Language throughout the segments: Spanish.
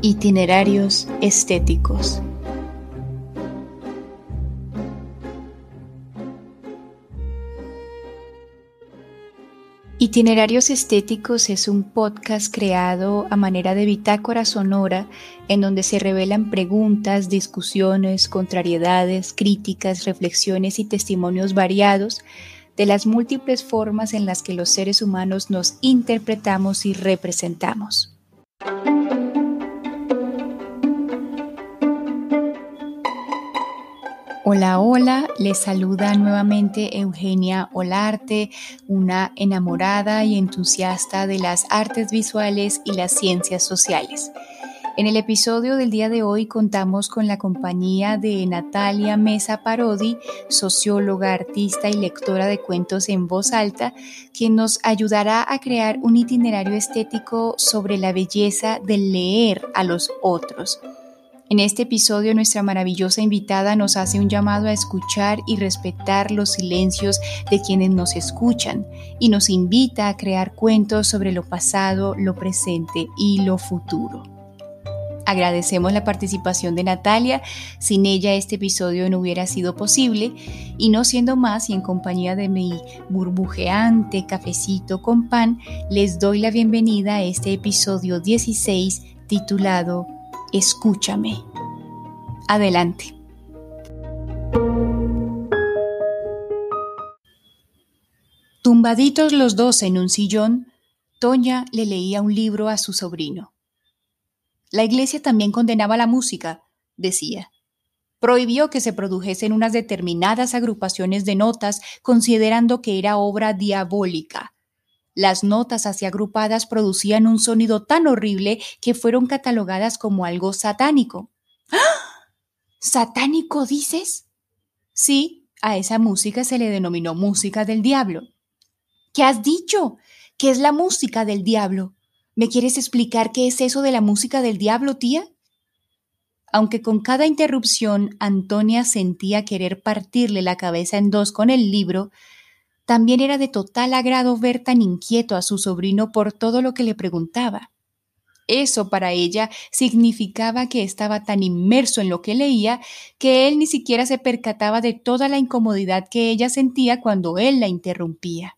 Itinerarios estéticos. Itinerarios Estéticos es un podcast creado a manera de bitácora sonora en donde se revelan preguntas, discusiones, contrariedades, críticas, reflexiones y testimonios variados de las múltiples formas en las que los seres humanos nos interpretamos y representamos. Hola, hola, les saluda nuevamente Eugenia Olarte, una enamorada y entusiasta de las artes visuales y las ciencias sociales. En el episodio del día de hoy contamos con la compañía de Natalia Mesa Parodi, socióloga, artista y lectora de cuentos en voz alta, quien nos ayudará a crear un itinerario estético sobre la belleza del leer a los otros en este episodio nuestra maravillosa invitada nos hace un llamado a escuchar y respetar los silencios de quienes nos escuchan y nos invita a crear cuentos sobre lo pasado, lo presente y lo futuro. Agradecemos la participación de Natalia, sin ella este episodio no hubiera sido posible y no siendo más y en compañía de mi burbujeante cafecito con pan, les doy la bienvenida a este episodio 16 titulado escúchame. Adelante. Tumbaditos los dos en un sillón, Toña le leía un libro a su sobrino. La iglesia también condenaba la música, decía. Prohibió que se produjesen unas determinadas agrupaciones de notas considerando que era obra diabólica las notas así agrupadas producían un sonido tan horrible que fueron catalogadas como algo satánico. ¡Ah! ¿Satánico dices? Sí, a esa música se le denominó música del diablo. ¿Qué has dicho? ¿Qué es la música del diablo? ¿Me quieres explicar qué es eso de la música del diablo, tía? Aunque con cada interrupción Antonia sentía querer partirle la cabeza en dos con el libro, también era de total agrado ver tan inquieto a su sobrino por todo lo que le preguntaba. Eso para ella significaba que estaba tan inmerso en lo que leía que él ni siquiera se percataba de toda la incomodidad que ella sentía cuando él la interrumpía.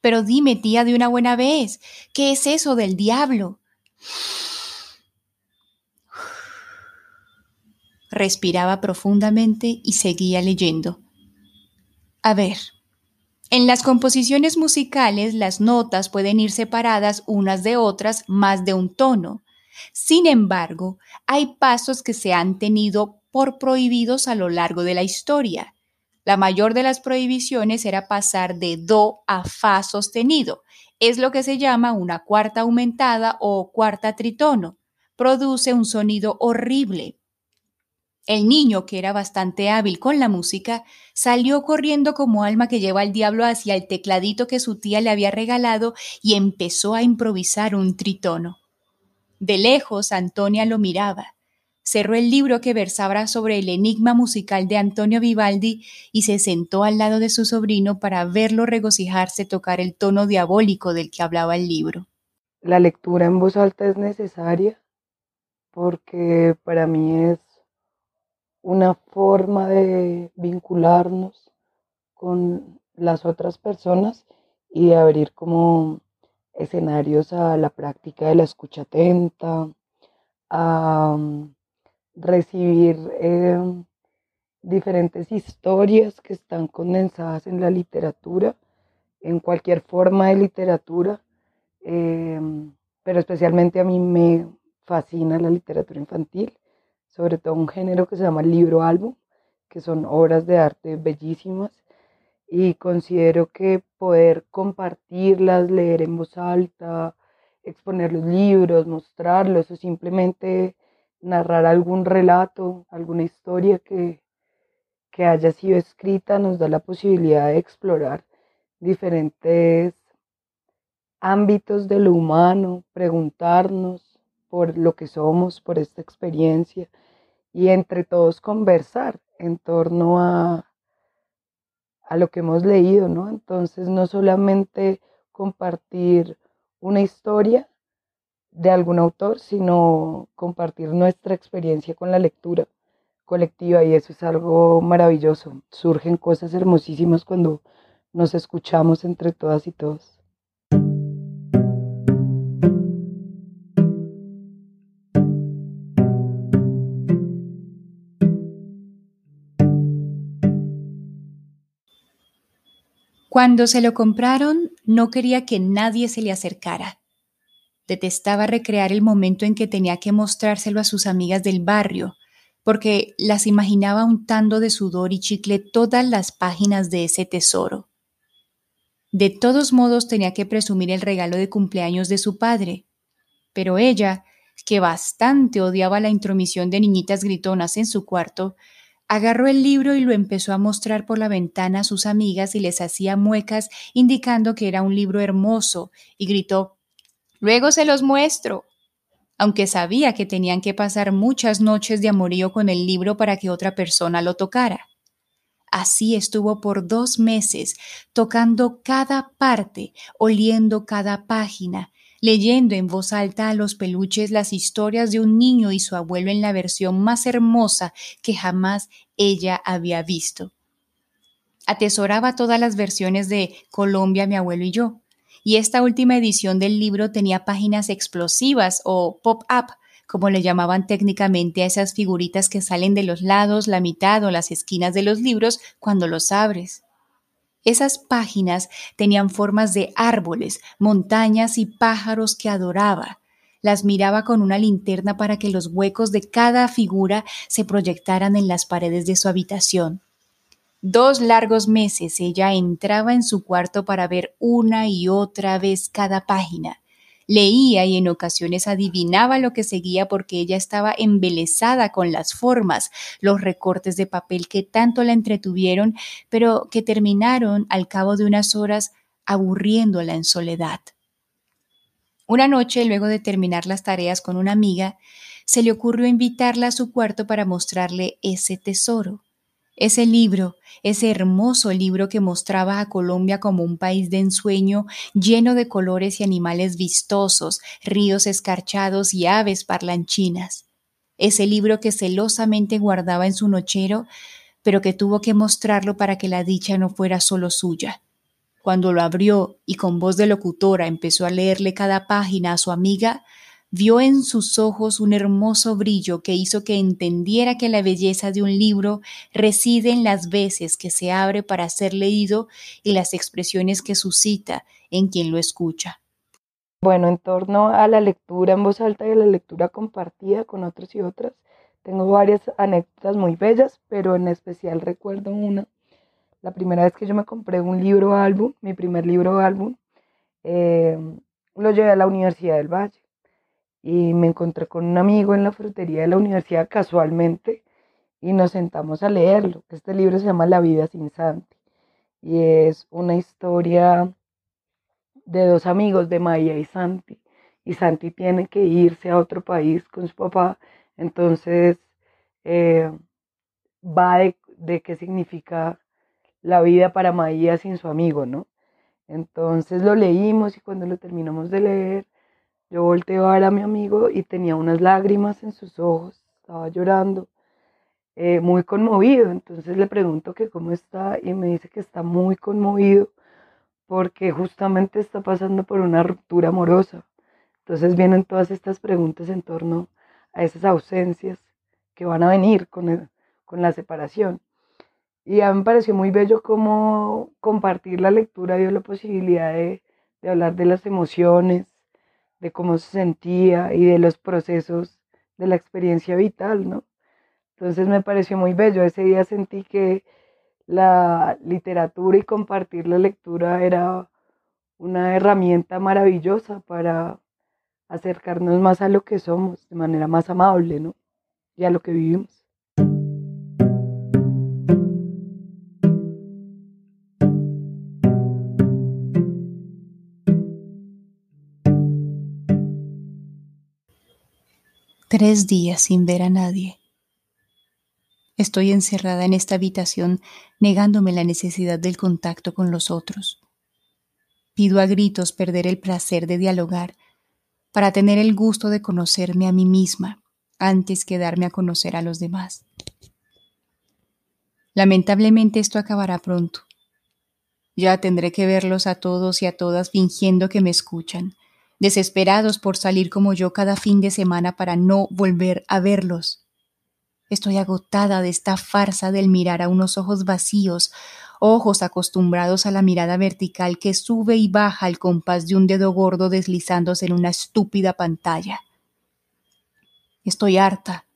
Pero dime, tía, de una buena vez, ¿qué es eso del diablo? Respiraba profundamente y seguía leyendo. A ver, en las composiciones musicales las notas pueden ir separadas unas de otras más de un tono. Sin embargo, hay pasos que se han tenido por prohibidos a lo largo de la historia. La mayor de las prohibiciones era pasar de do a fa sostenido. Es lo que se llama una cuarta aumentada o cuarta tritono. Produce un sonido horrible. El niño, que era bastante hábil con la música, salió corriendo como alma que lleva al diablo hacia el tecladito que su tía le había regalado y empezó a improvisar un tritono. De lejos, Antonia lo miraba. Cerró el libro que versaba sobre el enigma musical de Antonio Vivaldi y se sentó al lado de su sobrino para verlo regocijarse tocar el tono diabólico del que hablaba el libro. La lectura en voz alta es necesaria porque para mí es una forma de vincularnos con las otras personas y abrir como escenarios a la práctica de la escucha atenta, a mm, recibir em, diferentes historias que están condensadas en la literatura, en cualquier forma de literatura, em, pero especialmente a mí me fascina la literatura infantil sobre todo un género que se llama libro álbum, que son obras de arte bellísimas y considero que poder compartirlas, leer en voz alta, exponer los libros, mostrarlos o simplemente narrar algún relato, alguna historia que, que haya sido escrita nos da la posibilidad de explorar diferentes ámbitos de lo humano, preguntarnos por lo que somos, por esta experiencia y entre todos conversar en torno a, a lo que hemos leído, ¿no? Entonces, no solamente compartir una historia de algún autor, sino compartir nuestra experiencia con la lectura colectiva y eso es algo maravilloso. Surgen cosas hermosísimas cuando nos escuchamos entre todas y todos. Cuando se lo compraron, no quería que nadie se le acercara. Detestaba recrear el momento en que tenía que mostrárselo a sus amigas del barrio, porque las imaginaba untando de sudor y chicle todas las páginas de ese tesoro. De todos modos tenía que presumir el regalo de cumpleaños de su padre, pero ella, que bastante odiaba la intromisión de niñitas gritonas en su cuarto, agarró el libro y lo empezó a mostrar por la ventana a sus amigas y les hacía muecas indicando que era un libro hermoso, y gritó Luego se los muestro aunque sabía que tenían que pasar muchas noches de amorío con el libro para que otra persona lo tocara. Así estuvo por dos meses, tocando cada parte, oliendo cada página, leyendo en voz alta a los peluches las historias de un niño y su abuelo en la versión más hermosa que jamás ella había visto. Atesoraba todas las versiones de Colombia, mi abuelo y yo, y esta última edición del libro tenía páginas explosivas o pop-up, como le llamaban técnicamente a esas figuritas que salen de los lados, la mitad o las esquinas de los libros cuando los abres. Esas páginas tenían formas de árboles, montañas y pájaros que adoraba. Las miraba con una linterna para que los huecos de cada figura se proyectaran en las paredes de su habitación. Dos largos meses ella entraba en su cuarto para ver una y otra vez cada página. Leía y en ocasiones adivinaba lo que seguía porque ella estaba embelesada con las formas, los recortes de papel que tanto la entretuvieron, pero que terminaron al cabo de unas horas aburriéndola en soledad. Una noche, luego de terminar las tareas con una amiga, se le ocurrió invitarla a su cuarto para mostrarle ese tesoro. Ese libro, ese hermoso libro que mostraba a Colombia como un país de ensueño lleno de colores y animales vistosos, ríos escarchados y aves parlanchinas. Ese libro que celosamente guardaba en su nochero, pero que tuvo que mostrarlo para que la dicha no fuera solo suya. Cuando lo abrió y con voz de locutora empezó a leerle cada página a su amiga, vio en sus ojos un hermoso brillo que hizo que entendiera que la belleza de un libro reside en las veces que se abre para ser leído y las expresiones que suscita en quien lo escucha. Bueno, en torno a la lectura en voz alta y a la lectura compartida con otros y otras, tengo varias anécdotas muy bellas, pero en especial recuerdo una. La primera vez que yo me compré un libro álbum, mi primer libro álbum, eh, lo llevé a la Universidad del Valle y me encontré con un amigo en la frutería de la universidad casualmente y nos sentamos a leerlo. Este libro se llama La vida sin Santi y es una historia de dos amigos de Maya y Santi y Santi tiene que irse a otro país con su papá, entonces eh, va de, de qué significa la vida para Maya sin su amigo, ¿no? Entonces lo leímos y cuando lo terminamos de leer, yo volteé a ver a mi amigo y tenía unas lágrimas en sus ojos, estaba llorando, eh, muy conmovido. Entonces le pregunto que cómo está y me dice que está muy conmovido porque justamente está pasando por una ruptura amorosa. Entonces vienen todas estas preguntas en torno a esas ausencias que van a venir con, con la separación. Y a mí me pareció muy bello cómo compartir la lectura dio la posibilidad de, de hablar de las emociones, de cómo se sentía y de los procesos de la experiencia vital, ¿no? Entonces me pareció muy bello. Ese día sentí que la literatura y compartir la lectura era una herramienta maravillosa para acercarnos más a lo que somos de manera más amable, ¿no? Y a lo que vivimos. Tres días sin ver a nadie. Estoy encerrada en esta habitación negándome la necesidad del contacto con los otros. Pido a gritos perder el placer de dialogar, para tener el gusto de conocerme a mí misma antes que darme a conocer a los demás. Lamentablemente esto acabará pronto. Ya tendré que verlos a todos y a todas fingiendo que me escuchan, desesperados por salir como yo cada fin de semana para no volver a verlos. Estoy agotada de esta farsa del mirar a unos ojos vacíos, ojos acostumbrados a la mirada vertical que sube y baja al compás de un dedo gordo deslizándose en una estúpida pantalla. Estoy harta,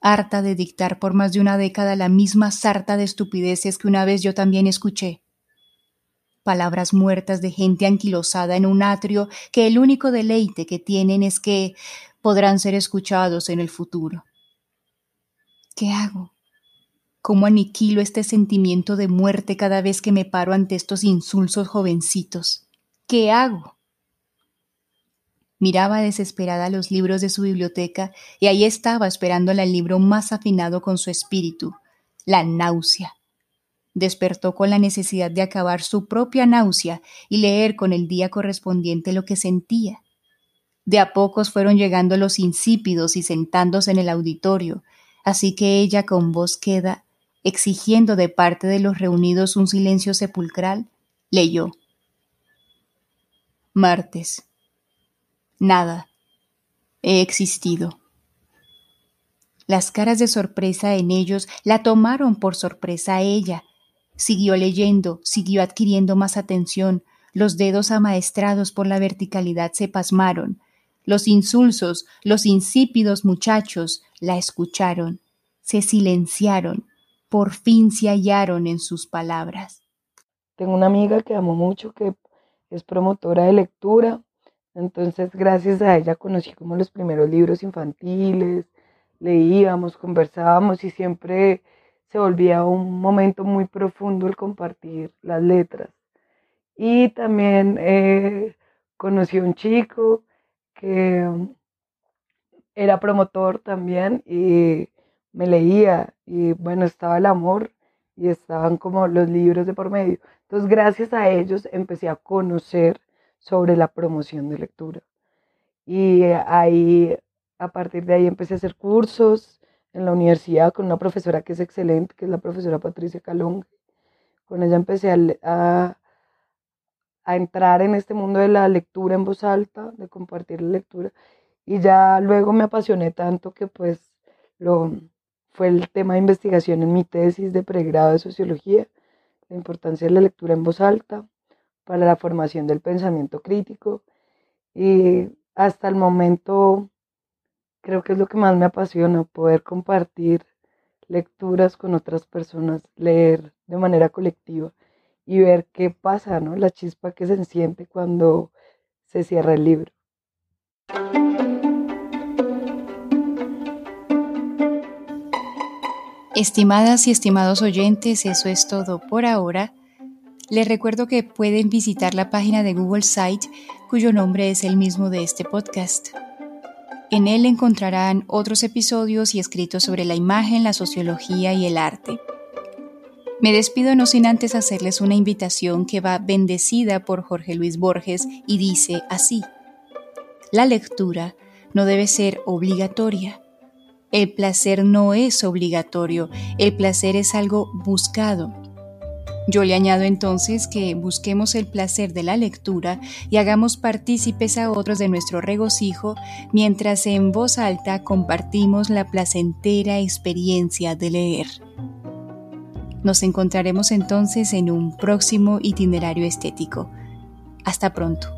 harta de dictar por más de una década la misma sarta de estupideces que una vez yo también escuché. Palabras muertas de gente anquilosada en un atrio que el único deleite que tienen es que podrán ser escuchados en el futuro. ¿Qué hago? ¿Cómo aniquilo este sentimiento de muerte cada vez que me paro ante estos insulsos jovencitos? ¿Qué hago? Miraba desesperada los libros de su biblioteca y ahí estaba esperándola el libro más afinado con su espíritu, la náusea. Despertó con la necesidad de acabar su propia náusea y leer con el día correspondiente lo que sentía. De a pocos fueron llegando los insípidos y sentándose en el auditorio, así que ella con voz queda, exigiendo de parte de los reunidos un silencio sepulcral, leyó. Martes Nada. He existido. Las caras de sorpresa en ellos la tomaron por sorpresa a ella. Siguió leyendo, siguió adquiriendo más atención. Los dedos amaestrados por la verticalidad se pasmaron. Los insulsos, los insípidos muchachos la escucharon, se silenciaron, por fin se hallaron en sus palabras. Tengo una amiga que amo mucho, que es promotora de lectura entonces, gracias a ella conocí como los primeros libros infantiles, leíamos, conversábamos y siempre se volvía un momento muy profundo el compartir las letras. Y también eh, conocí a un chico que era promotor también y me leía y bueno, estaba el amor y estaban como los libros de por medio. Entonces, gracias a ellos empecé a conocer sobre la promoción de lectura. Y ahí, a partir de ahí empecé a hacer cursos en la universidad con una profesora que es excelente, que es la profesora Patricia Calonge. Con ella empecé a, a, entrar en este mundo de la lectura en voz alta, de compartir la lectura. Y ya luego me apasioné tanto que pues lo, fue el tema de investigación en mi tesis de pregrado de sociología, la importancia de la lectura en voz alta para la formación del pensamiento crítico y hasta el momento creo que es lo que más me apasiona, poder compartir lecturas con otras personas, leer de manera colectiva y ver qué pasa, ¿no? La chispa que se enciende cuando se cierra el libro. Estimadas y estimados oyentes, eso es todo por ahora. Les recuerdo que pueden visitar la página de Google Site cuyo nombre es el mismo de este podcast. En él encontrarán otros episodios y escritos sobre la imagen, la sociología y el arte. Me despido no sin antes hacerles una invitación que va bendecida por Jorge Luis Borges y dice así. La lectura no debe ser obligatoria. El placer no es obligatorio, el placer es algo buscado yo le añado entonces que busquemos el placer de la lectura y hagamos partícipes a otros de nuestro regocijo mientras en voz alta compartimos la placentera experiencia de leer. Nos encontraremos entonces en un próximo itinerario estético. Hasta pronto.